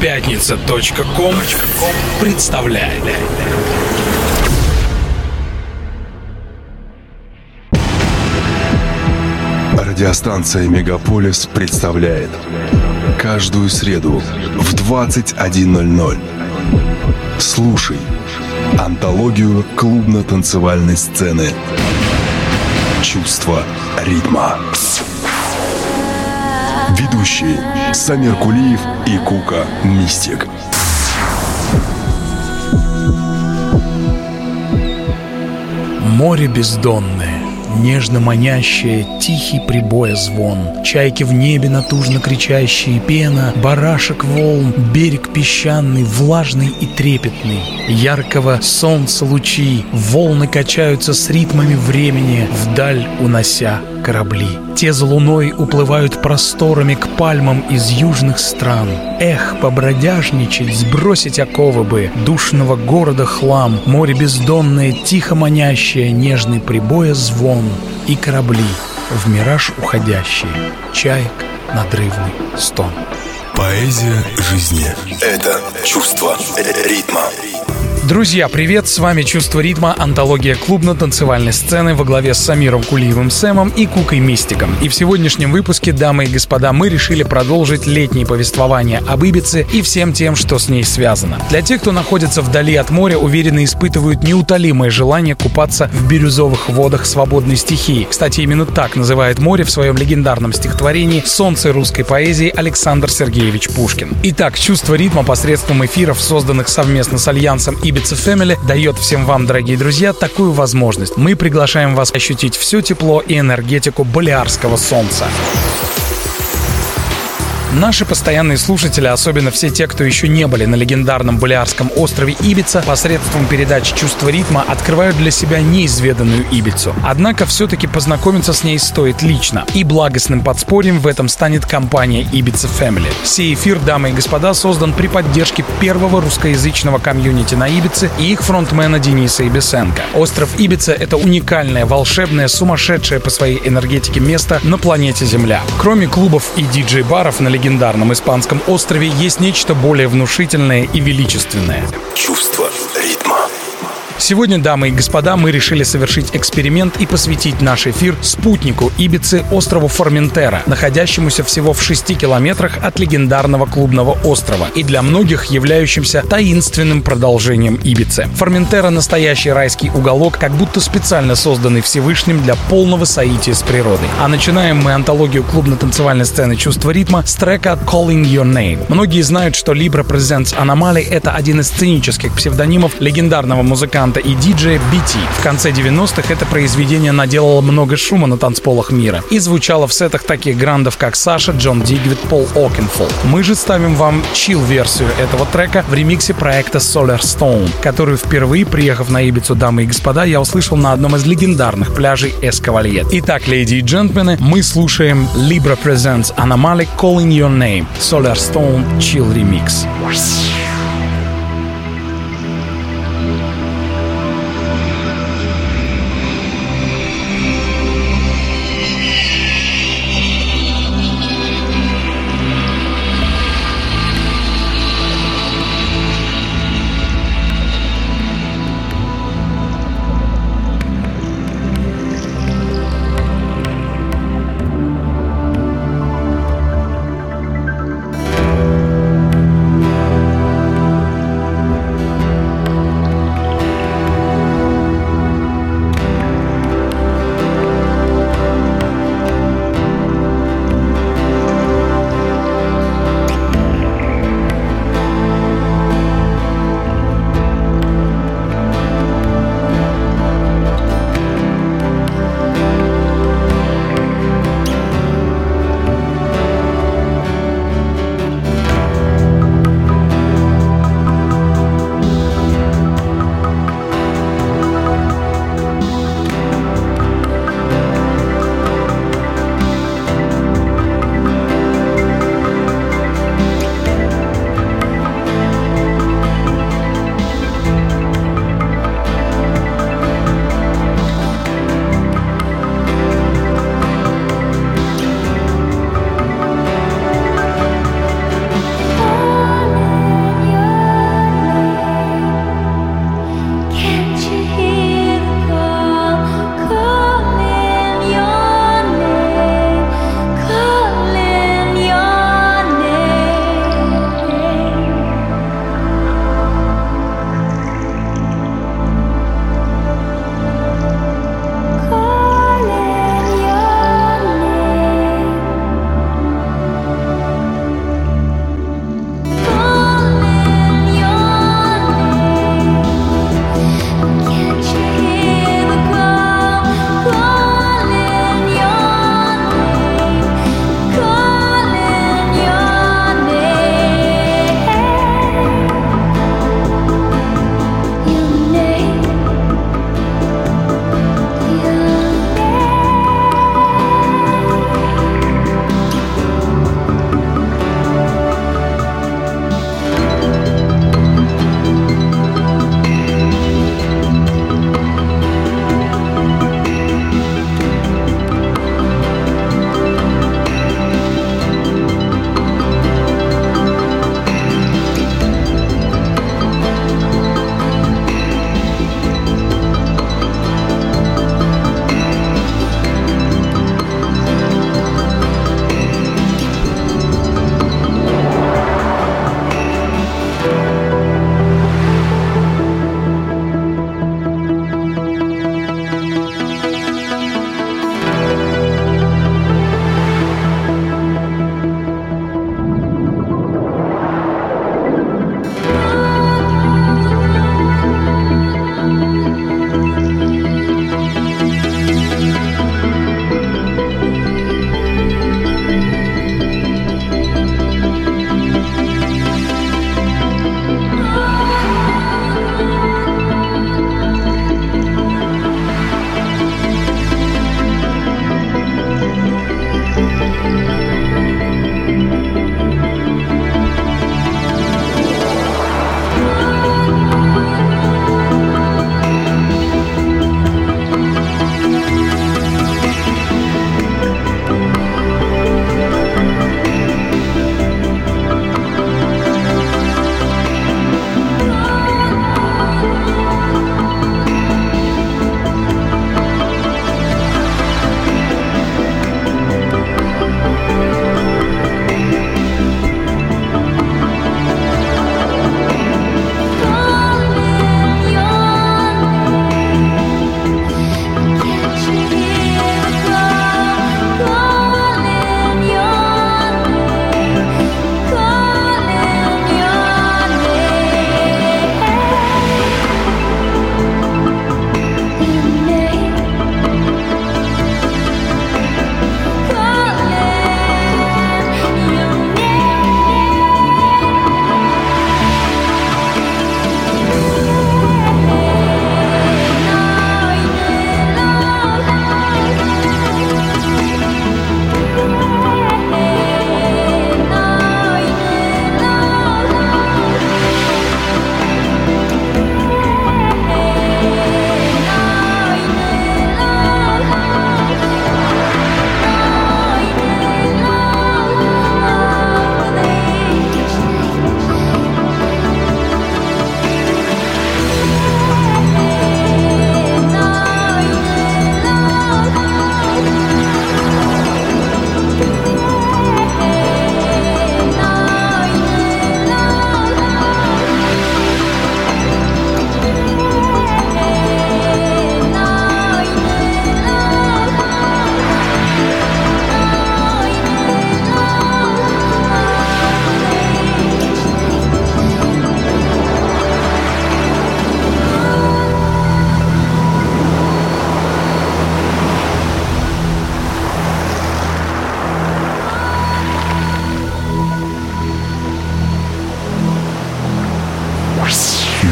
Пятница.ком представляет. Радиостанция «Мегаполис» представляет Каждую среду в 21.00 Слушай Антологию клубно-танцевальной сцены Чувство ритма Ведущие Самир Кулиев и Кука Мистик. Море бездонное нежно манящее, тихий прибоя звон, чайки в небе натужно кричащие, пена, барашек волн, берег песчаный, влажный и трепетный, яркого солнца лучи, волны качаются с ритмами времени, вдаль унося корабли. Те за луной уплывают просторами к пальмам из южных стран. Эх, побродяжничать, сбросить оковы бы, душного города хлам, море бездонное, тихо манящее, нежный прибоя звон и корабли, в мираж уходящие, чаек надрывный стон. Поэзия жизни — это чувство ритма. Друзья, привет! С вами «Чувство ритма», антология клубно-танцевальной сцены во главе с Самиром Кулиевым Сэмом и Кукой Мистиком. И в сегодняшнем выпуске, дамы и господа, мы решили продолжить летнее повествование об Ибице и всем тем, что с ней связано. Для тех, кто находится вдали от моря, уверенно испытывают неутолимое желание купаться в бирюзовых водах свободной стихии. Кстати, именно так называет море в своем легендарном стихотворении «Солнце русской поэзии» Александр Сергеевич Пушкин. Итак, «Чувство ритма» посредством эфиров, созданных совместно с Альянсом Ибица Ibiza Family дает всем вам, дорогие друзья, такую возможность. Мы приглашаем вас ощутить все тепло и энергетику Балиарского солнца. Наши постоянные слушатели, особенно все те, кто еще не были на легендарном Балиарском острове Ибица, посредством передач «Чувство ритма» открывают для себя неизведанную Ибицу. Однако все-таки познакомиться с ней стоит лично. И благостным подспорьем в этом станет компания Ibiza Family. Сей эфир, дамы и господа, создан при поддержке первого русскоязычного комьюнити на Ибице и их фронтмена Дениса Ибисенко. Остров Ибица — это уникальное, волшебное, сумасшедшее по своей энергетике место на планете Земля. Кроме клубов и диджей-баров на испанском острове есть нечто более внушительное и величественное. Чувство ритма. Сегодня, дамы и господа, мы решили совершить эксперимент и посвятить наш эфир спутнику Ибицы острову Форментера, находящемуся всего в 6 километрах от легендарного клубного острова и для многих являющимся таинственным продолжением Ибицы. Форментера — настоящий райский уголок, как будто специально созданный Всевышним для полного соития с природой. А начинаем мы антологию клубно-танцевальной сцены «Чувство ритма» с трека «Calling Your Name». Многие знают, что Libra Presents Anomaly — это один из сценических псевдонимов легендарного музыканта музыканта и диджея BT. В конце 90-х это произведение наделало много шума на танцполах мира и звучало в сетах таких грандов, как Саша, Джон Дигвид, Пол Окенфолл. Мы же ставим вам чил-версию этого трека в ремиксе проекта Solar Stone, которую впервые, приехав на Ибицу, дамы и господа, я услышал на одном из легендарных пляжей Эскавальет. Итак, леди и джентльмены, мы слушаем Libra Presents Anomaly Calling Your Name Solar Stone Chill Remix.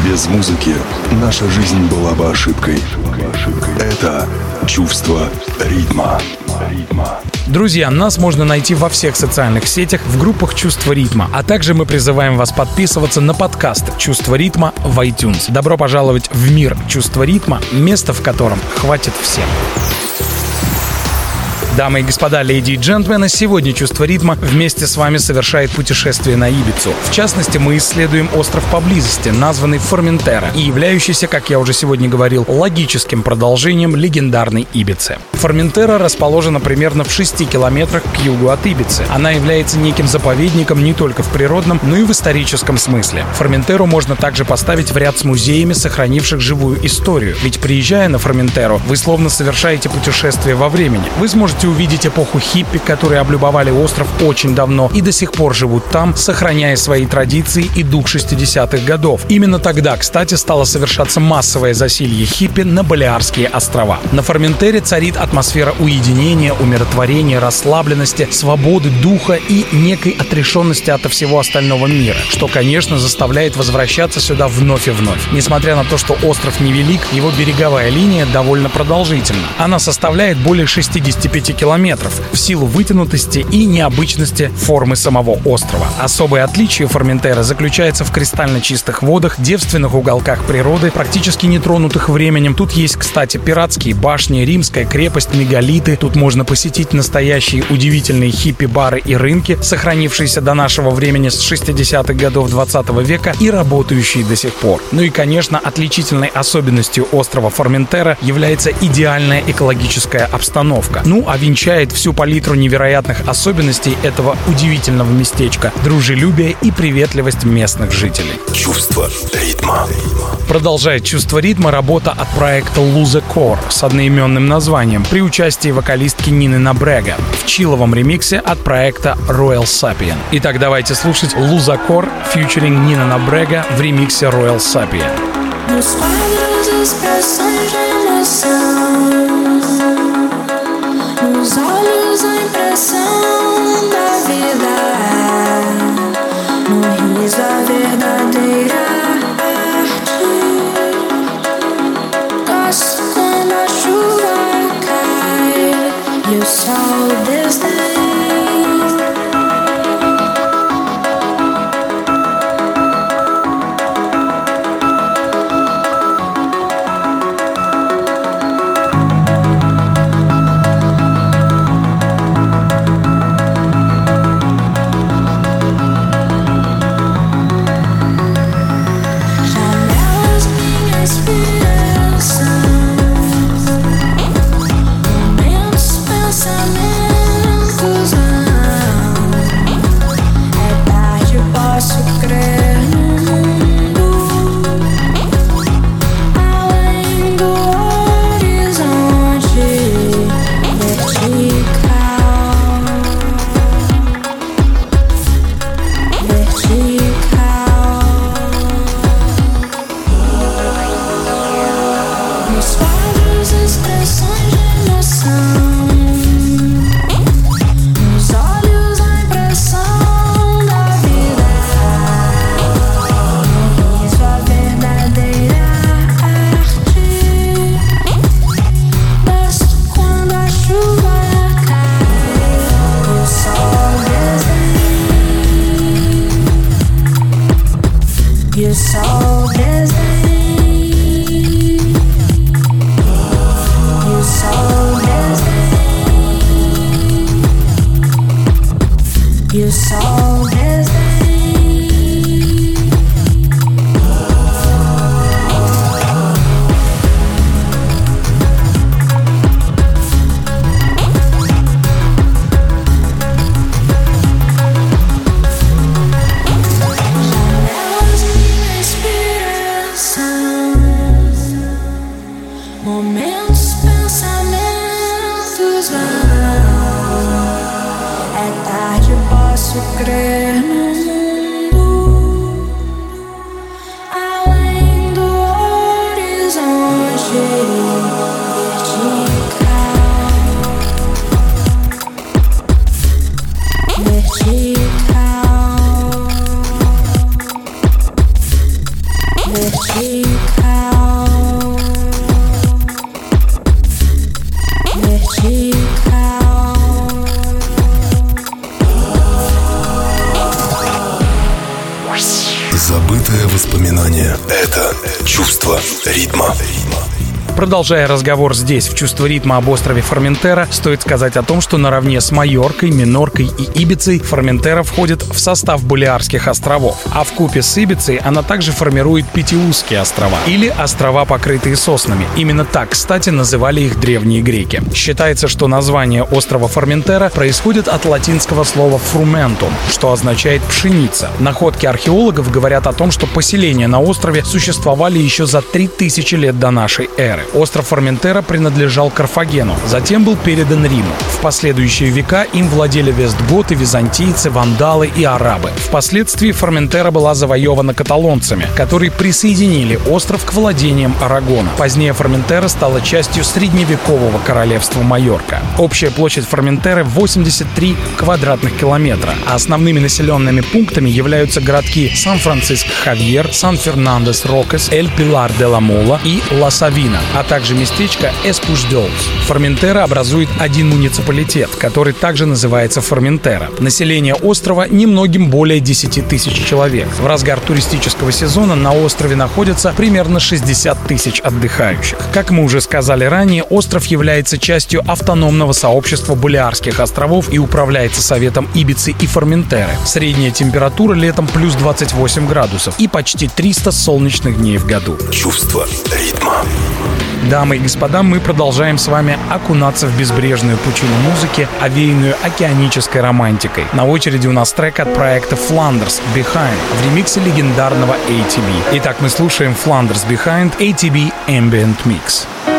Без музыки наша жизнь была бы ошибкой. Это чувство ритма. Друзья, нас можно найти во всех социальных сетях в группах «Чувство ритма», а также мы призываем вас подписываться на подкаст «Чувство ритма» в iTunes. Добро пожаловать в мир «Чувство ритма», место в котором хватит всем. Дамы и господа, леди и джентльмены, сегодня «Чувство ритма» вместе с вами совершает путешествие на Ибицу. В частности, мы исследуем остров поблизости, названный Форментера, и являющийся, как я уже сегодня говорил, логическим продолжением легендарной Ибицы. Форментера расположена примерно в 6 километрах к югу от Ибицы. Она является неким заповедником не только в природном, но и в историческом смысле. Форментеру можно также поставить в ряд с музеями, сохранивших живую историю. Ведь приезжая на Форментеру, вы словно совершаете путешествие во времени. Вы сможете увидеть эпоху хиппи, которые облюбовали остров очень давно и до сих пор живут там, сохраняя свои традиции и дух 60-х годов. Именно тогда, кстати, стало совершаться массовое засилье хиппи на Балиарские острова. На Форментере царит атмосфера уединения, умиротворения, расслабленности, свободы духа и некой отрешенности от всего остального мира, что, конечно, заставляет возвращаться сюда вновь и вновь. Несмотря на то, что остров невелик, его береговая линия довольно продолжительна. Она составляет более 65 километров в силу вытянутости и необычности формы самого острова. Особое отличие Форментера заключается в кристально чистых водах, девственных уголках природы, практически нетронутых временем. Тут есть, кстати, пиратские башни, римская крепость, мегалиты. Тут можно посетить настоящие удивительные хиппи-бары и рынки, сохранившиеся до нашего времени с 60-х годов 20 века и работающие до сих пор. Ну и, конечно, отличительной особенностью острова Форментера является идеальная экологическая обстановка. Ну, а венчает всю палитру невероятных особенностей этого удивительного местечка, дружелюбие и приветливость местных жителей. Чувство ритма. Продолжает чувство ритма работа от проекта Lose Core с одноименным названием при участии вокалистки Нины Набрега в чиловом ремиксе от проекта Royal Sapien. Итак, давайте слушать Lose Core featuring Нина Набрега в ремиксе Royal Sapien. Nos olhos a impressão da vida é. No riso Продолжая разговор здесь, в чувство ритма об острове Форментера, стоит сказать о том, что наравне с Майоркой, Миноркой и Ибицей Форментера входит в состав Балиарских островов, а в купе с Ибицей она также формирует Пятиузские острова или острова, покрытые соснами. Именно так, кстати, называли их древние греки. Считается, что название острова Форментера происходит от латинского слова «фрументум», что означает «пшеница». Находки археологов говорят о том, что поселения на острове существовали еще за 3000 лет до нашей эры. Остров Форментера принадлежал Карфагену, затем был передан Риму. В последующие века им владели вестготы, византийцы, вандалы и арабы. Впоследствии Форментера была завоевана каталонцами, которые присоединили остров к владениям Арагона. Позднее Форментера стала частью средневекового королевства Майорка. Общая площадь Форментеры 83 квадратных километра, а основными населенными пунктами являются городки Сан-Франциско-Хавьер, Сан-Фернандес-Рокес, Эль-Пилар-де-Ла-Мола и Ла-Савина, а также местечко Эспуждолс. Форментера образует один муниципалитет, который также называется Форментера. Население острова немногим более 10 тысяч человек. В разгар туристического сезона на острове находятся примерно 60 тысяч отдыхающих. Как мы уже сказали ранее, остров является частью автономного сообщества Балиарских островов и управляется Советом Ибицы и Форментеры. Средняя температура летом плюс 28 градусов и почти 300 солнечных дней в году. Чувство ритма. Дамы и господа, мы продолжаем с вами окунаться в безбрежную пучину музыки, овеянную океанической романтикой. На очереди у нас трек от проекта Flanders Behind в ремиксе легендарного ATB. Итак, мы слушаем Flanders Behind ATB Ambient Mix. Sound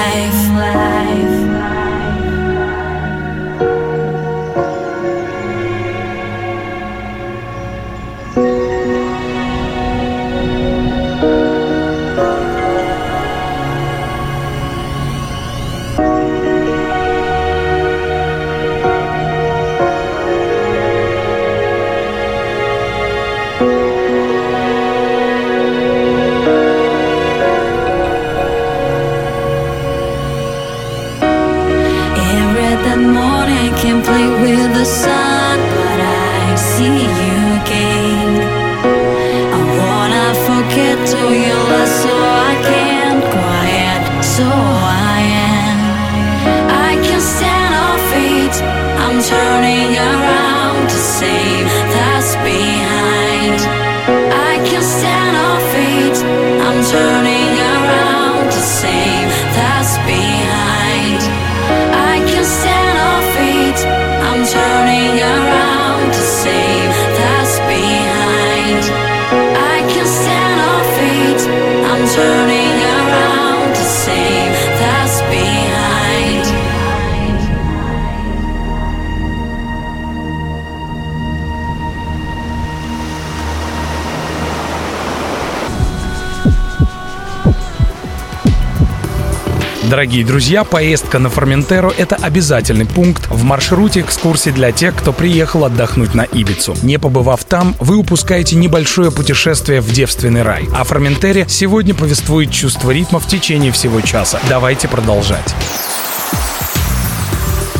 Дорогие друзья, поездка на Форментеро – это обязательный пункт в маршруте экскурсий для тех, кто приехал отдохнуть на Ибицу. Не побывав там, вы упускаете небольшое путешествие в девственный рай. О Форментере сегодня повествует чувство ритма в течение всего часа. Давайте продолжать.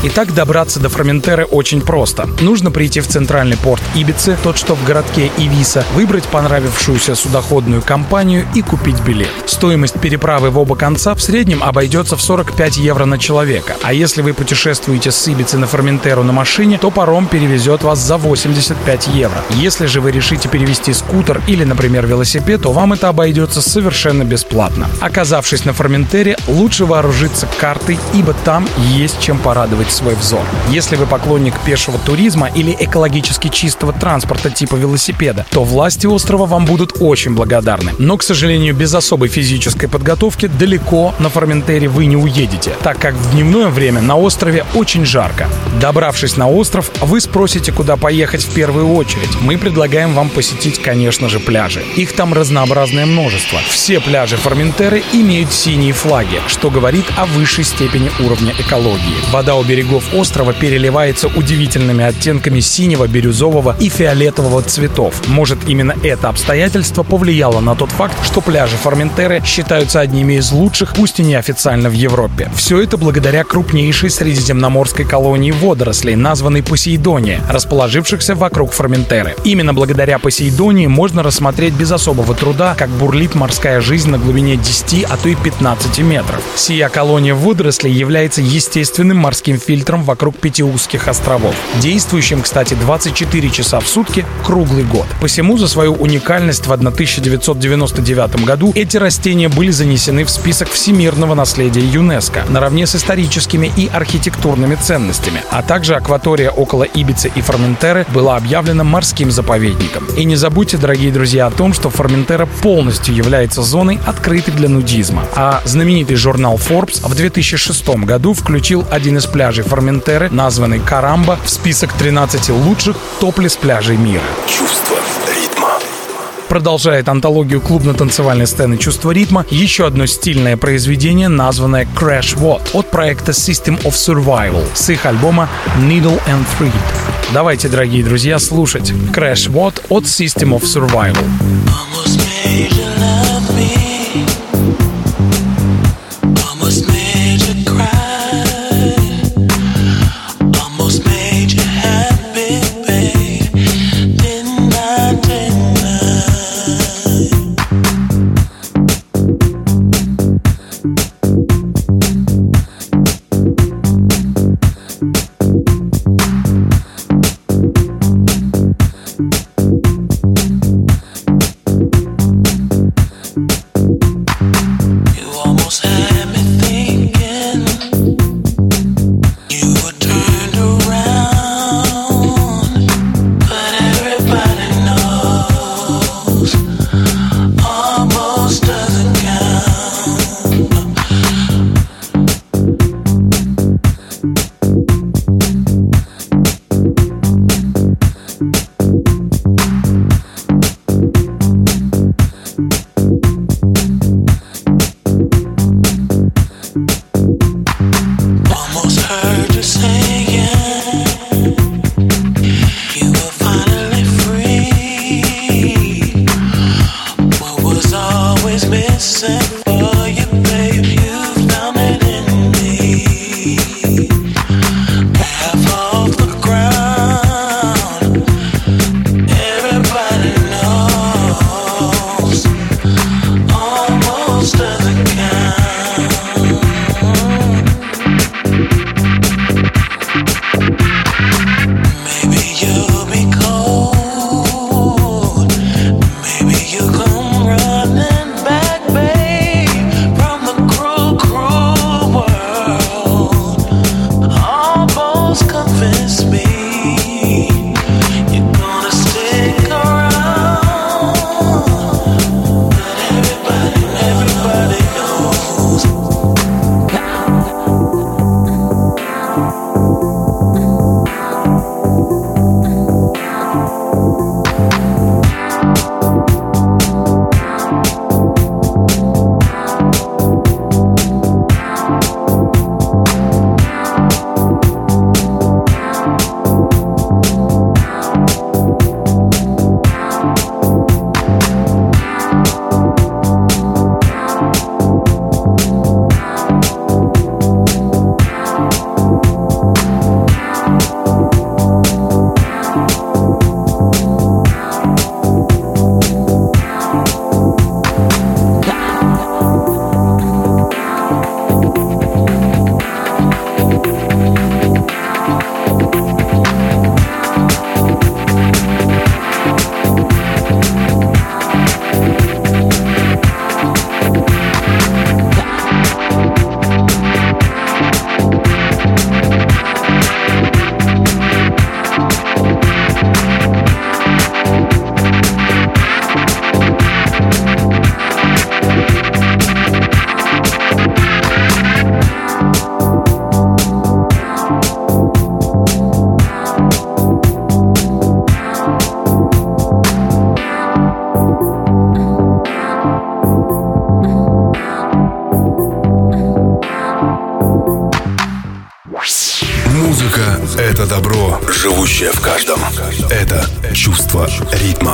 Итак, добраться до Форментеры очень просто. Нужно прийти в центральный порт Ибицы, тот, что в городке Ивиса, выбрать понравившуюся судоходную компанию и купить билет. Стоимость переправы в оба конца в среднем обойдется в 45 евро на человека. А если вы путешествуете с Ибицы на Форментеру на машине, то паром перевезет вас за 85 евро. Если же вы решите перевести скутер или, например, велосипед, то вам это обойдется совершенно бесплатно. Оказавшись на Форментере, лучше вооружиться картой, ибо там есть чем порадовать свой взор. Если вы поклонник пешего туризма или экологически чистого транспорта типа велосипеда, то власти острова вам будут очень благодарны. Но, к сожалению, без особой физической подготовки далеко на Форментере вы не уедете, так как в дневное время на острове очень жарко. Добравшись на остров, вы спросите, куда поехать в первую очередь. Мы предлагаем вам посетить, конечно же, пляжи. Их там разнообразное множество. Все пляжи Форментеры имеют синие флаги, что говорит о высшей степени уровня экологии. Вода у берегов острова переливается удивительными оттенками синего, бирюзового и фиолетового цветов. Может, именно это обстоятельство повлияло на тот факт, что пляжи Форментеры считаются одними из лучших, пусть и неофициально в Европе. Все это благодаря крупнейшей средиземноморской колонии водорослей, названной Посейдония, расположившихся вокруг Форментеры. Именно благодаря Посейдонии можно рассмотреть без особого труда, как бурлит морская жизнь на глубине 10, а то и 15 метров. Сия колония водорослей является естественным морским фильтром вокруг пяти узких островов, действующим, кстати, 24 часа в сутки круглый год. Посему за свою уникальность в 1999 году эти растения были занесены в список всемирного наследия ЮНЕСКо наравне с историческими и архитектурными ценностями, а также акватория около Ибицы и Форментеры была объявлена морским заповедником. И не забудьте, дорогие друзья, о том, что Форментера полностью является зоной, открытой для нудизма. А знаменитый журнал Forbes в 2006 году включил один из пляжей Форментеры, названный Карамба, в список 13 лучших топлес пляжей мира. Чувство ритма. Продолжает антологию клубно-танцевальной сцены «Чувство ритма» еще одно стильное произведение, названное Crash What от проекта System of Survival с их альбома Needle and Thread. Давайте, дорогие друзья, слушать Crash What от System of Survival. Almost made живущее в каждом. Это чувство ритма.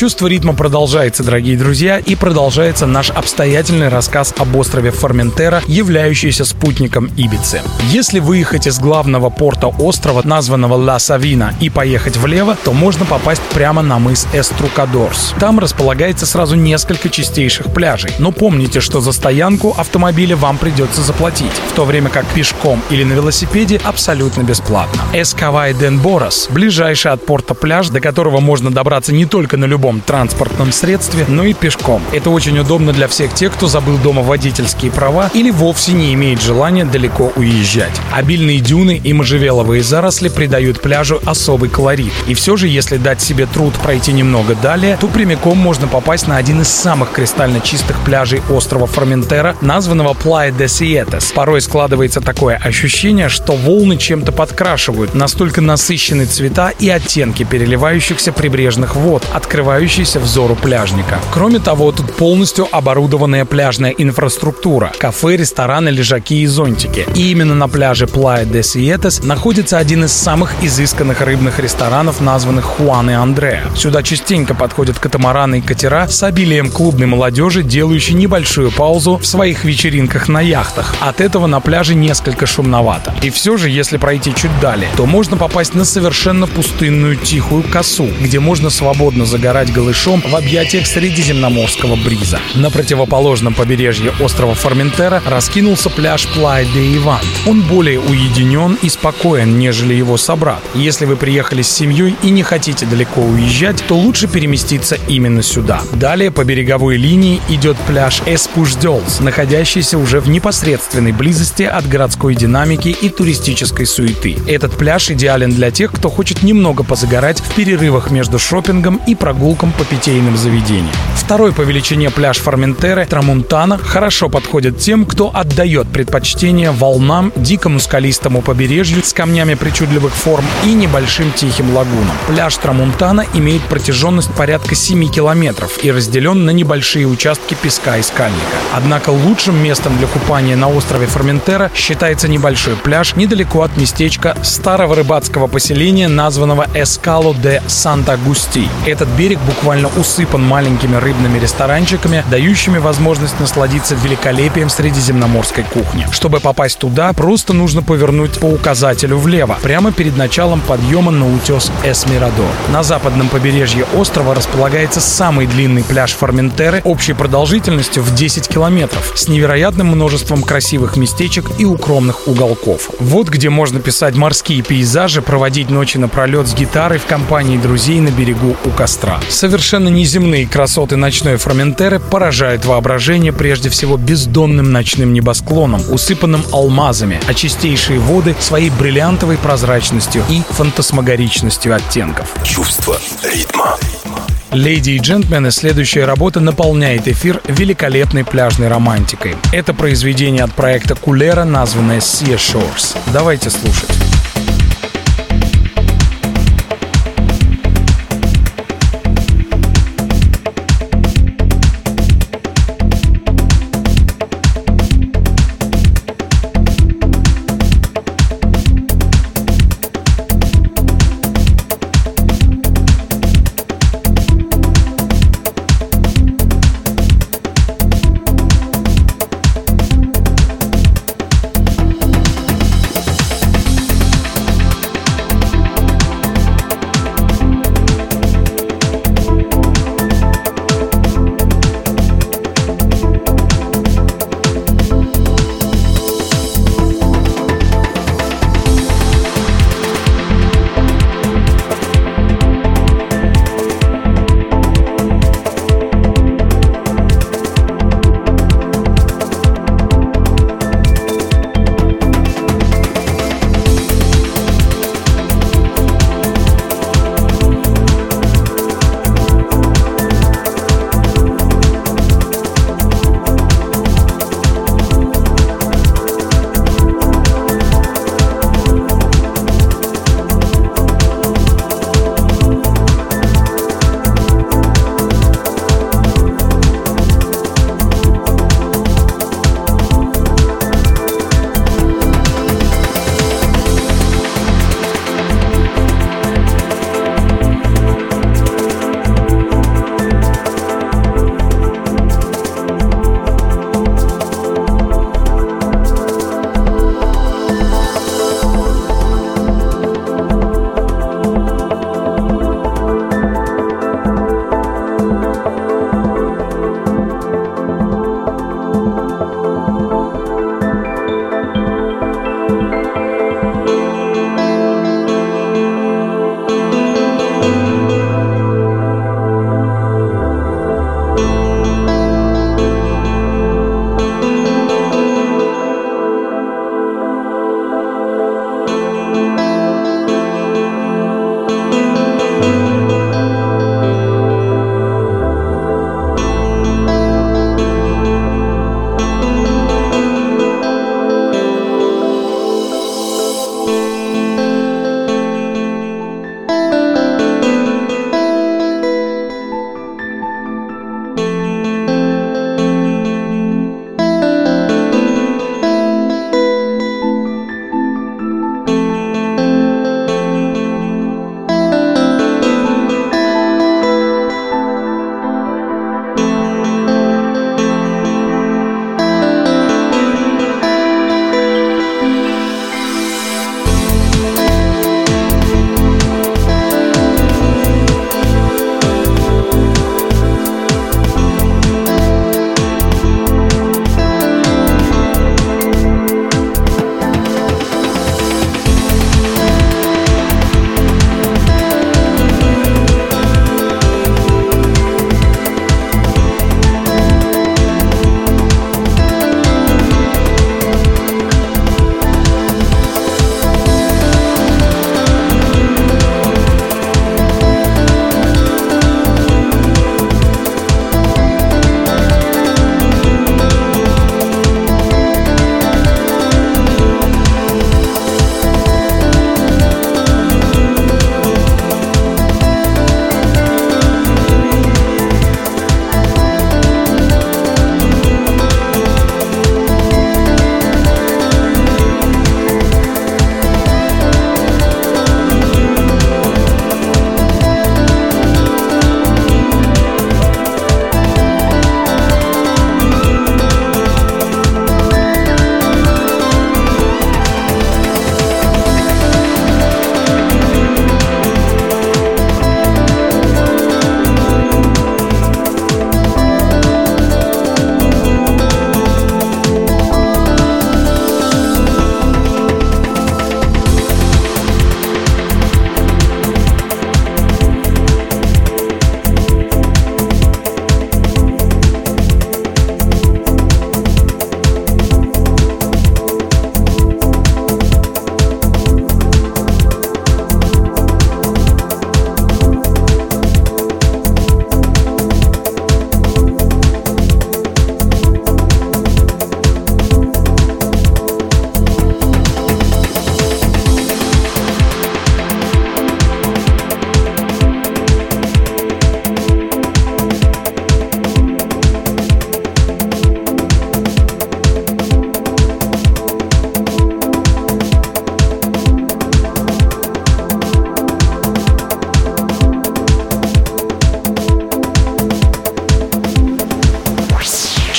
Чувство ритма продолжается, дорогие друзья, и продолжается наш обстоятельный рассказ об острове Форментера, являющийся спутником Ибицы. Если выехать из главного порта острова, названного Ла Савина, и поехать влево, то можно попасть прямо на мыс Эструкадорс. Там располагается сразу несколько чистейших пляжей. Но помните, что за стоянку автомобиля вам придется заплатить, в то время как пешком или на велосипеде абсолютно бесплатно. Эскавай Ден Борос – ближайший от порта пляж, до которого можно добраться не только на любом любом транспортном средстве, но и пешком. Это очень удобно для всех тех, кто забыл дома водительские права или вовсе не имеет желания далеко уезжать. Обильные дюны и можжевеловые заросли придают пляжу особый колорит. И все же, если дать себе труд пройти немного далее, то прямиком можно попасть на один из самых кристально чистых пляжей острова Форментера, названного Playa de Sietes. Порой складывается такое ощущение, что волны чем-то подкрашивают, настолько насыщены цвета и оттенки переливающихся прибрежных вод, открывая открывающийся взору пляжника. Кроме того, тут полностью оборудованная пляжная инфраструктура, кафе, рестораны, лежаки и зонтики. И именно на пляже Playa de Sietes находится один из самых изысканных рыбных ресторанов, названных Хуан и Андреа. Сюда частенько подходят катамараны и катера с обилием клубной молодежи, делающей небольшую паузу в своих вечеринках на яхтах. От этого на пляже несколько шумновато. И все же, если пройти чуть далее, то можно попасть на совершенно пустынную тихую косу, где можно свободно загорать загорать голышом в объятиях средиземноморского бриза. На противоположном побережье острова Форментера раскинулся пляж Плай де Иван. Он более уединен и спокоен, нежели его собрат. Если вы приехали с семьей и не хотите далеко уезжать, то лучше переместиться именно сюда. Далее по береговой линии идет пляж Эспуждёлс, находящийся уже в непосредственной близости от городской динамики и туристической суеты. Этот пляж идеален для тех, кто хочет немного позагорать в перерывах между шопингом и прогулкой прогулкам по питейным заведениям. Второй по величине пляж Форментеры Трамунтана хорошо подходит тем, кто отдает предпочтение волнам, дикому скалистому побережью с камнями причудливых форм и небольшим тихим лагунам. Пляж Трамунтана имеет протяженность порядка 7 километров и разделен на небольшие участки песка и скальника. Однако лучшим местом для купания на острове Форментера считается небольшой пляж недалеко от местечка старого рыбацкого поселения, названного Эскало де Санта-Густи. Этот берег буквально усыпан маленькими рыбными ресторанчиками, дающими возможность насладиться великолепием средиземноморской кухни. Чтобы попасть туда, просто нужно повернуть по указателю влево, прямо перед началом подъема на утес Эсмирадор. На западном побережье острова располагается самый длинный пляж Форментеры общей продолжительностью в 10 километров, с невероятным множеством красивых местечек и укромных уголков. Вот где можно писать морские пейзажи, проводить ночи напролет с гитарой в компании друзей на берегу у костра. Совершенно неземные красоты ночной Фроментеры поражают воображение прежде всего бездонным ночным небосклоном, усыпанным алмазами, а чистейшие воды своей бриллиантовой прозрачностью и фантасмагоричностью оттенков. Чувство ритма. Леди и джентльмены, следующая работа наполняет эфир великолепной пляжной романтикой. Это произведение от проекта Кулера, названное Sea Shores. Давайте слушать.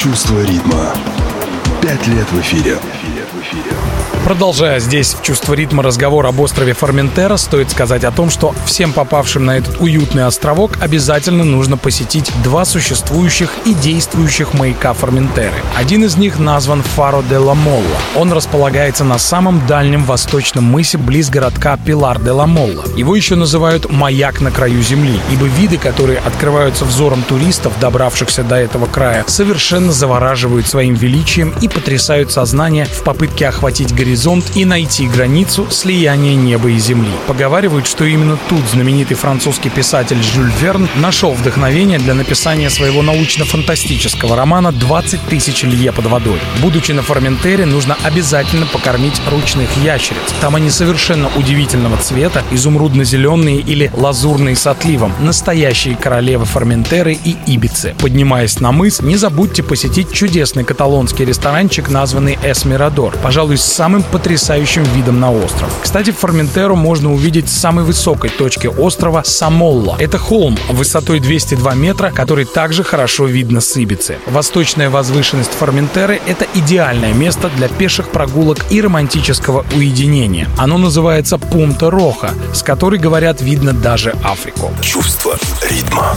Чувство ритма. Пять лет в эфире. Продолжая здесь в чувство ритма разговор об острове Форментера, стоит сказать о том, что всем попавшим на этот уютный островок обязательно нужно посетить два существующих и действующих маяка Форментеры. Один из них назван Фаро де ла Молла. Он располагается на самом дальнем восточном мысе близ городка Пилар де ла Молла. Его еще называют «маяк на краю земли», ибо виды, которые открываются взором туристов, добравшихся до этого края, совершенно завораживают своим величием и потрясают сознание в попытке охватить горизонт горизонт и найти границу слияния неба и земли. Поговаривают, что именно тут знаменитый французский писатель Жюль Верн нашел вдохновение для написания своего научно-фантастического романа «20 тысяч лье под водой». Будучи на Форментере, нужно обязательно покормить ручных ящериц. Там они совершенно удивительного цвета, изумрудно-зеленые или лазурные с отливом, настоящие королевы Форментеры и Ибицы. Поднимаясь на мыс, не забудьте посетить чудесный каталонский ресторанчик, названный Эсмирадор. Пожалуй, самым самым потрясающим видом на остров. Кстати, в Форментеро можно увидеть с самой высокой точки острова Самолла. Это холм высотой 202 метра, который также хорошо видно с Ибицы. Восточная возвышенность Форментеры — это идеальное место для пеших прогулок и романтического уединения. Оно называется Пунта Роха, с которой, говорят, видно даже Африку. Чувство ритма.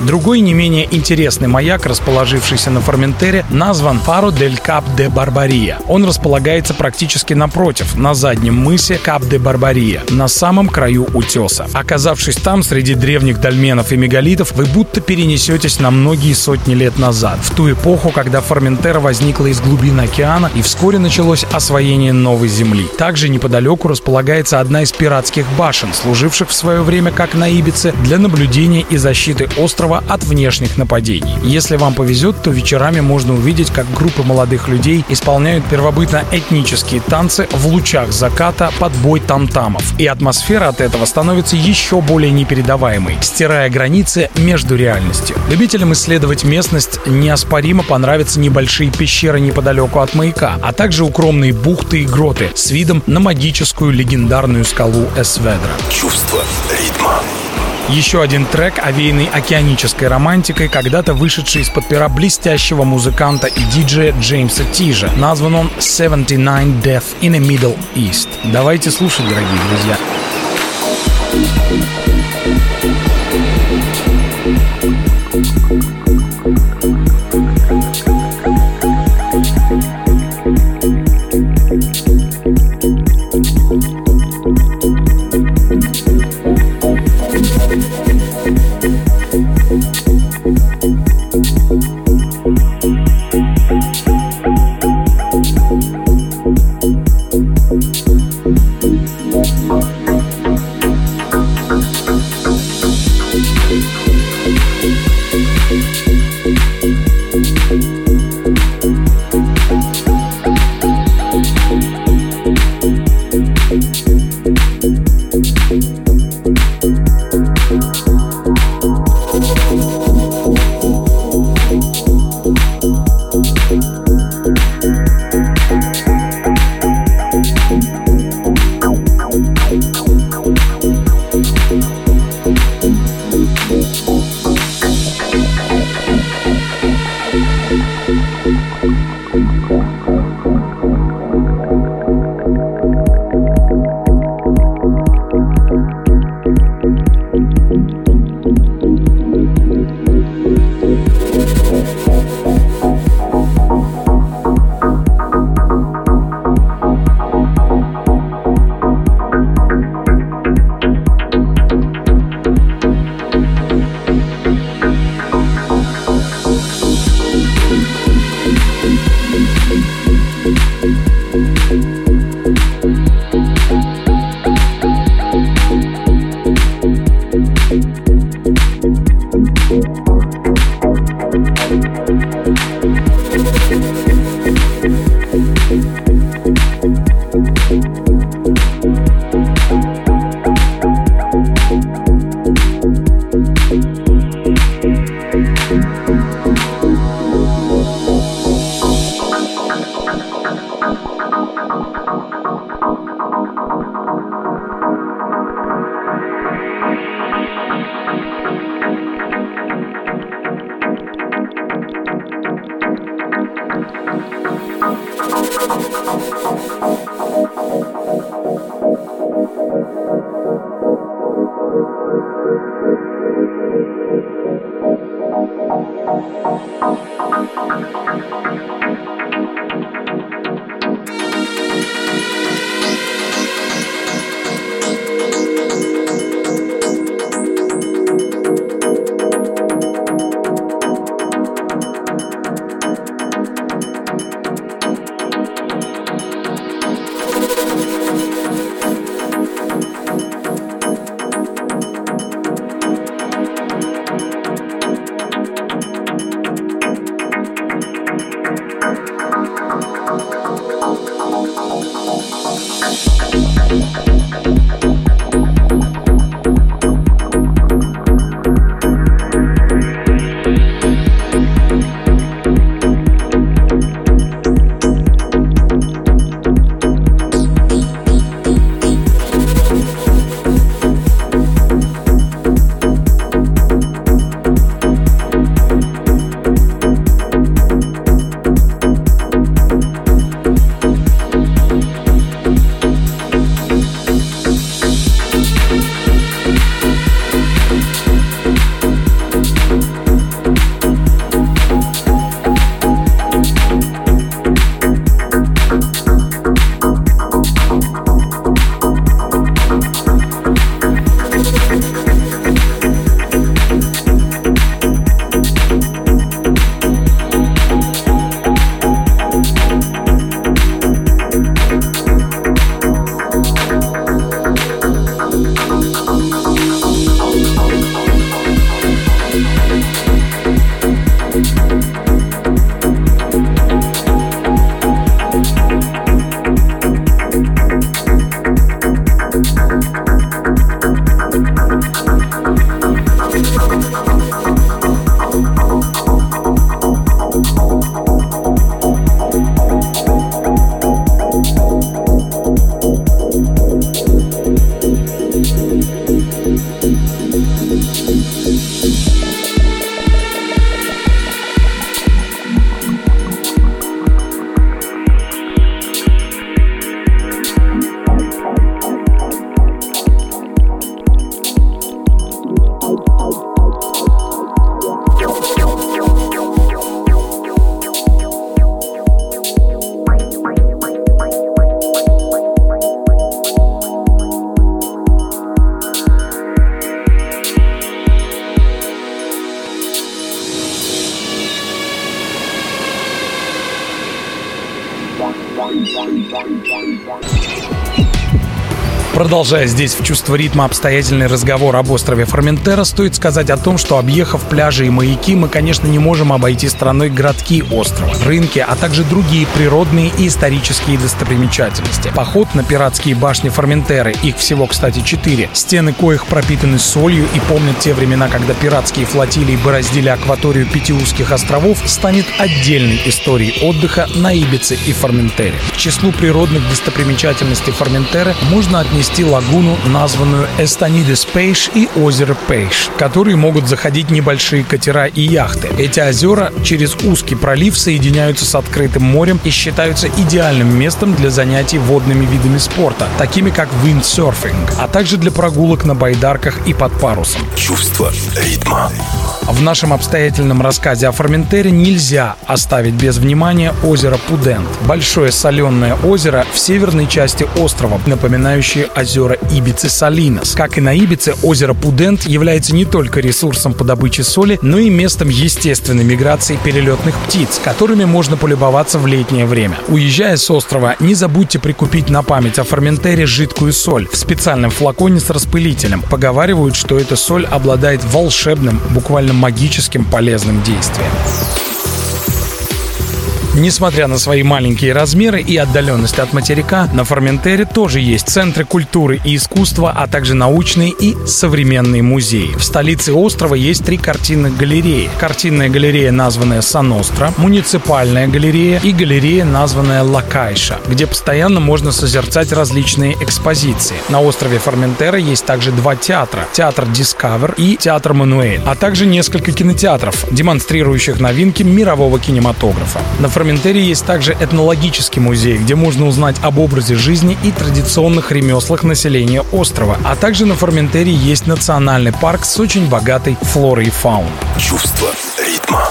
Другой не менее интересный маяк, расположившийся на Форментере, назван Фаро дель Кап де Барбария. Он располагается практически напротив, на заднем мысе Кап де Барбария, на самом краю утеса. Оказавшись там, среди древних дольменов и мегалитов, вы будто перенесетесь на многие сотни лет назад, в ту эпоху, когда Форментера возникла из глубин океана и вскоре началось освоение новой земли. Также неподалеку располагается одна из пиратских башен, служивших в свое время, как на Ибице, для наблюдения и защиты острова от внешних нападений. Если вам повезет, то вечерами можно увидеть, как группы молодых людей исполняют первобытно-этнические танцы в лучах заката под бой тамтамов. И атмосфера от этого становится еще более непередаваемой, стирая границы между реальностью. Любителям исследовать местность неоспоримо понравятся небольшие пещеры неподалеку от маяка, а также укромные бухты и гроты с видом на магическую легендарную скалу Эсведра. Чувство ритма. Еще один трек, овеянный океанической романтикой, когда-то вышедший из-под пера блестящего музыканта и диджея Джеймса Тижа. Назван он 79 Death in the Middle East. Давайте слушать, дорогие друзья. Продолжая здесь в чувство ритма обстоятельный разговор об острове Форментера, стоит сказать о том, что объехав пляжи и маяки, мы, конечно, не можем обойти страной городки острова, рынки, а также другие природные и исторические достопримечательности. Поход на пиратские башни Форментеры, их всего, кстати, четыре, стены коих пропитаны солью и помнят те времена, когда пиратские флотилии бороздили акваторию пяти узких островов, станет отдельной историей отдыха на Ибице и Форментере. К числу природных достопримечательностей Форментеры можно отнести лагуну, названную Эстанидес Пейш и озеро Пейш, которые могут заходить небольшие катера и яхты. Эти озера через узкий пролив соединяются с открытым морем и считаются идеальным местом для занятий водными видами спорта, такими как виндсерфинг, а также для прогулок на байдарках и под парусом. Чувство ритма. В нашем обстоятельном рассказе о Форментере нельзя оставить без внимания озеро Пудент. Большое соленое озеро в северной части острова, напоминающее озера Ибицы Салинос. Как и на Ибице, озеро Пудент является не только ресурсом по добыче соли, но и местом естественной миграции перелетных птиц, которыми можно полюбоваться в летнее время. Уезжая с острова, не забудьте прикупить на память о Форментере жидкую соль в специальном флаконе с распылителем. Поговаривают, что эта соль обладает волшебным, буквально магическим полезным действием. Несмотря на свои маленькие размеры и отдаленность от материка, на Форментере тоже есть центры культуры и искусства, а также научные и современные музеи. В столице острова есть три картинных галереи. Картинная галерея, названная Саностра, муниципальная галерея и галерея, названная Лакайша, где постоянно можно созерцать различные экспозиции. На острове Форментера есть также два театра. Театр Discover и Театр Мануэль, а также несколько кинотеатров, демонстрирующих новинки мирового кинематографа. На Форментере есть также этнологический музей, где можно узнать об образе жизни и традиционных ремеслах населения острова. А также на Форментере есть национальный парк с очень богатой флорой и фауной. Чувство ритма.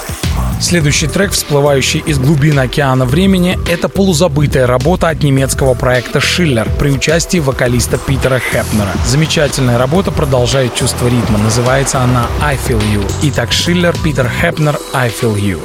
Следующий трек, всплывающий из глубин океана времени, это полузабытая работа от немецкого проекта «Шиллер» при участии вокалиста Питера Хепнера. Замечательная работа продолжает чувство ритма. Называется она «I Feel You». Итак, Шиллер, Питер Хепнер, «I Feel You».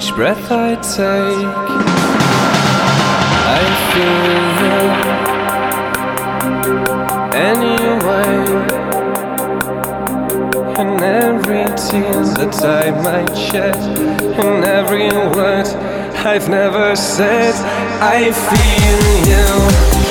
Each breath I take. I feel you anyway. And every tear that I might shed, and every word I've never said, I feel you.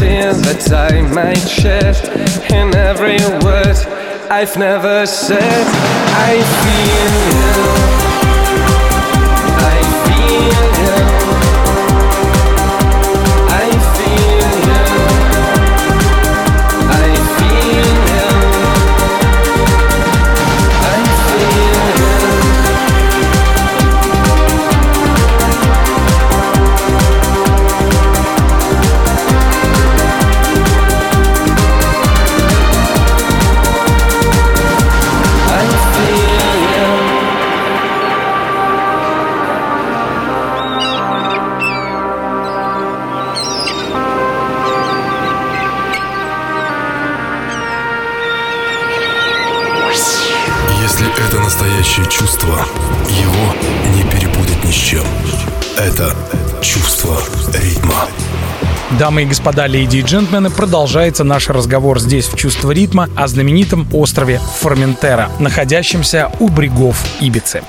That I might shed in every word I've never said. I feel you. Настоящее чувство, его не перепутать ни с чем. Это чувство ритма. Дамы и господа, леди и джентльмены, продолжается наш разговор здесь в «Чувство ритма» о знаменитом острове Форментера, находящемся у брегов Ибицы.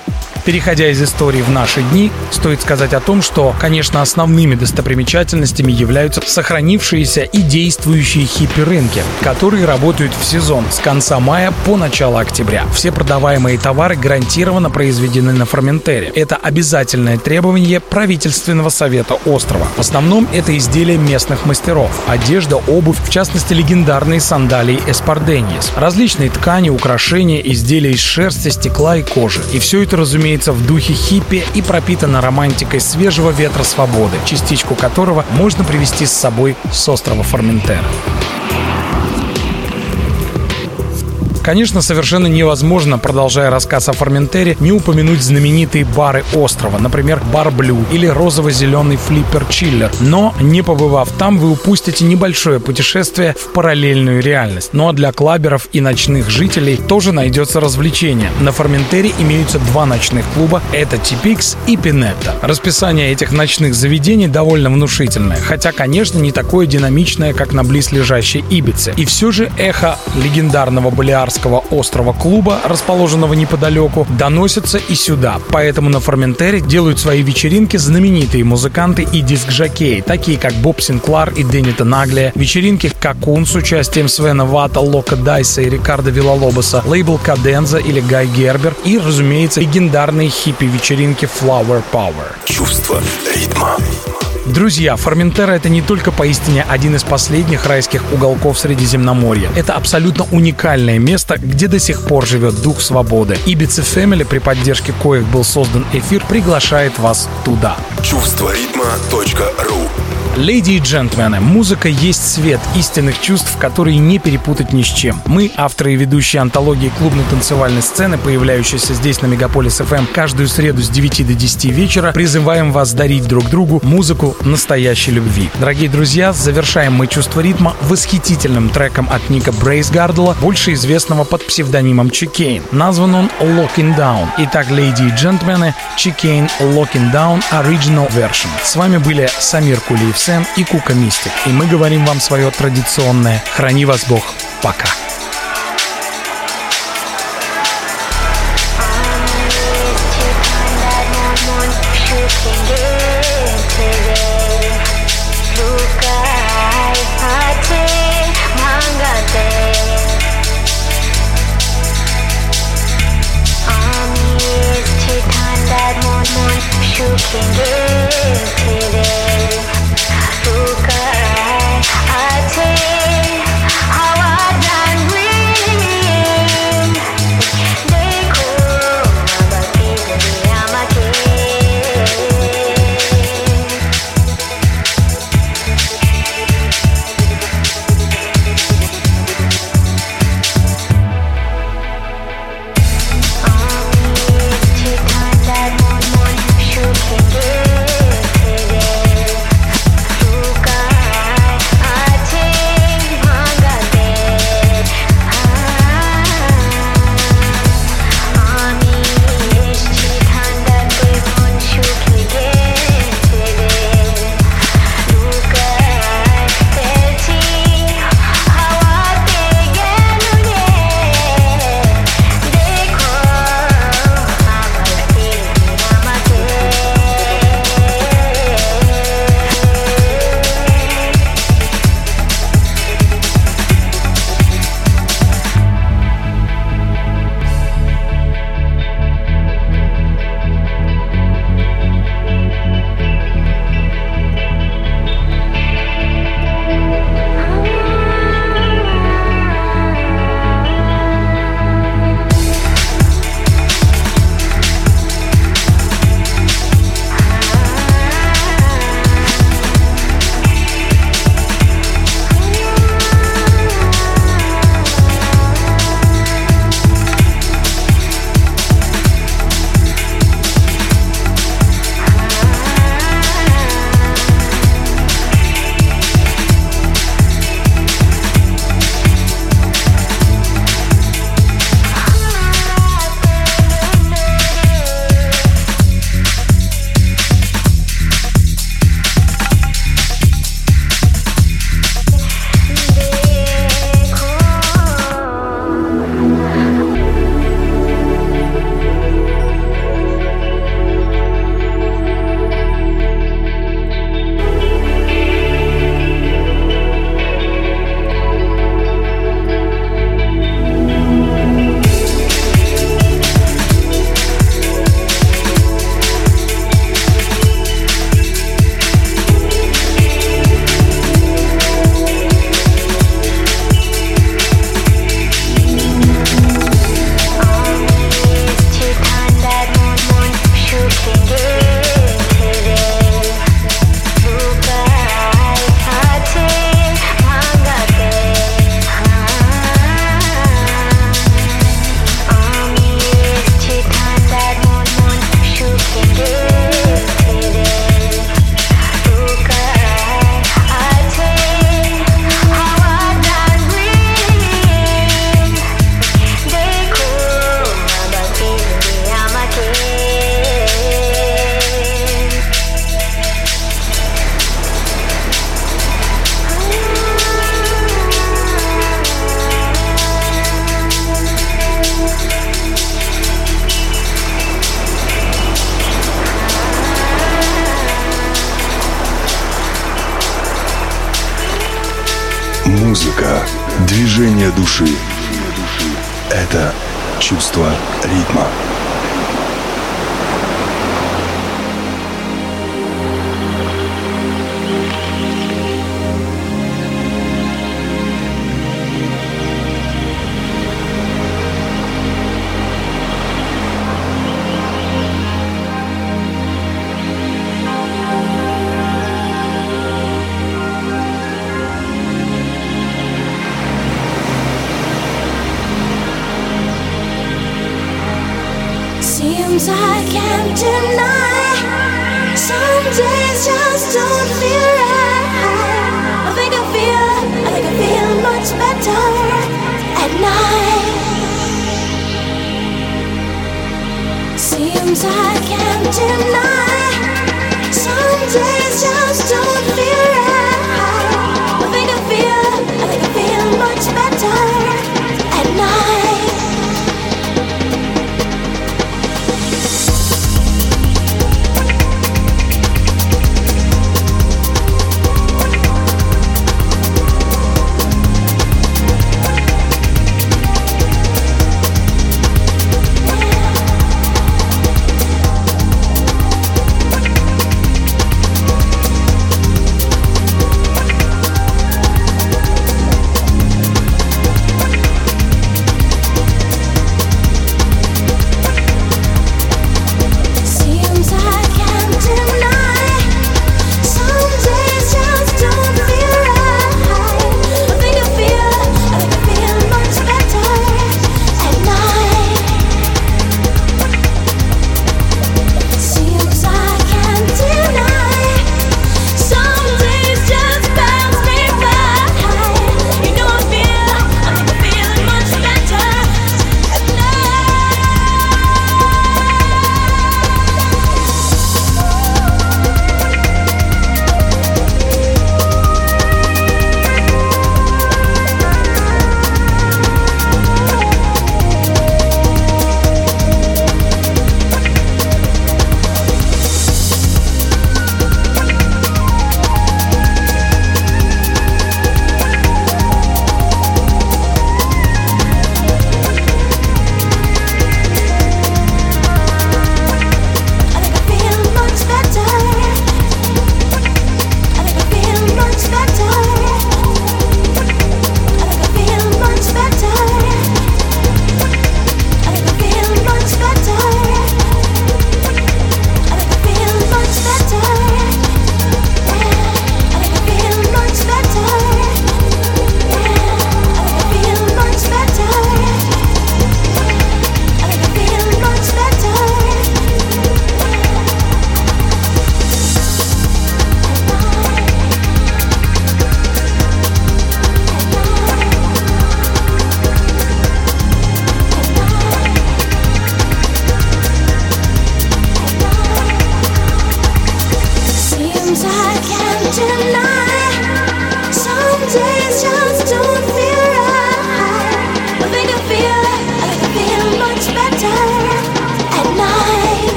Переходя из истории в наши дни, стоит сказать о том, что, конечно, основными достопримечательностями являются сохранившиеся и действующие хиппи-рынки, которые работают в сезон с конца мая по начало октября. Все продаваемые товары гарантированно произведены на Форментере. Это обязательное требование правительственного совета острова. В основном это изделия местных мастеров. Одежда, обувь, в частности легендарные сандалии Эспарденьес. Различные ткани, украшения, изделия из шерсти, стекла и кожи. И все это, разумеется, разумеется, в духе хиппи и пропитана романтикой свежего ветра свободы, частичку которого можно привезти с собой с острова Форментера. Конечно, совершенно невозможно, продолжая рассказ о Форментере, не упомянуть знаменитые бары острова, например, бар Blue или розово-зеленый Flipper & Chiller. Но, не побывав там, вы упустите небольшое путешествие в параллельную реальность. Ну а для клабберов и ночных жителей тоже найдется развлечение. На Форментере имеются два ночных клуба, это Tipic's и Pineta. Расписание этих ночных заведений довольно внушительное, хотя, конечно, не такое динамичное, как на близлежащей Ибице. И все же эхо легендарного Балиар Канарского острова клуба, расположенного неподалеку, доносятся и сюда. Поэтому на Форментере делают свои вечеринки знаменитые музыканты и диск-жокеи, такие как Боб Синклар и Дэнни Наглия, вечеринки Какун с участием Свена Вата, Лока Дайса и Рикардо Виллалобоса, лейбл Каденза или Гай Гербер и, разумеется, легендарные хиппи-вечеринки Flower Power. Чувство ритма. Друзья, Форментера — это не только поистине один из последних райских уголков Средиземноморья. Это абсолютно уникальное место, где до сих пор живет дух свободы. Ibiza Family, при поддержке коих был создан эфир, приглашает вас туда. Чувство ритма.ру Леди и джентльмены, музыка есть свет истинных чувств, которые не перепутать ни с чем. Мы, авторы и ведущие антологии клубно-танцевальной сцены, появляющейся здесь на Мегаполис FM каждую среду с 9 до 10 вечера, призываем вас дарить друг другу музыку настоящей любви. Дорогие друзья, завершаем мы чувство ритма восхитительным треком от Ника Брейсгардела, больше известного под псевдонимом Чикейн. Назван он Locking Down. Итак, леди и джентльмены, Чикейн Locking Down Original Version. С вами были Самир Кулиев Сэм и Кука Мистик. И мы говорим вам свое традиционное «Храни вас Бог». Пока. Bukan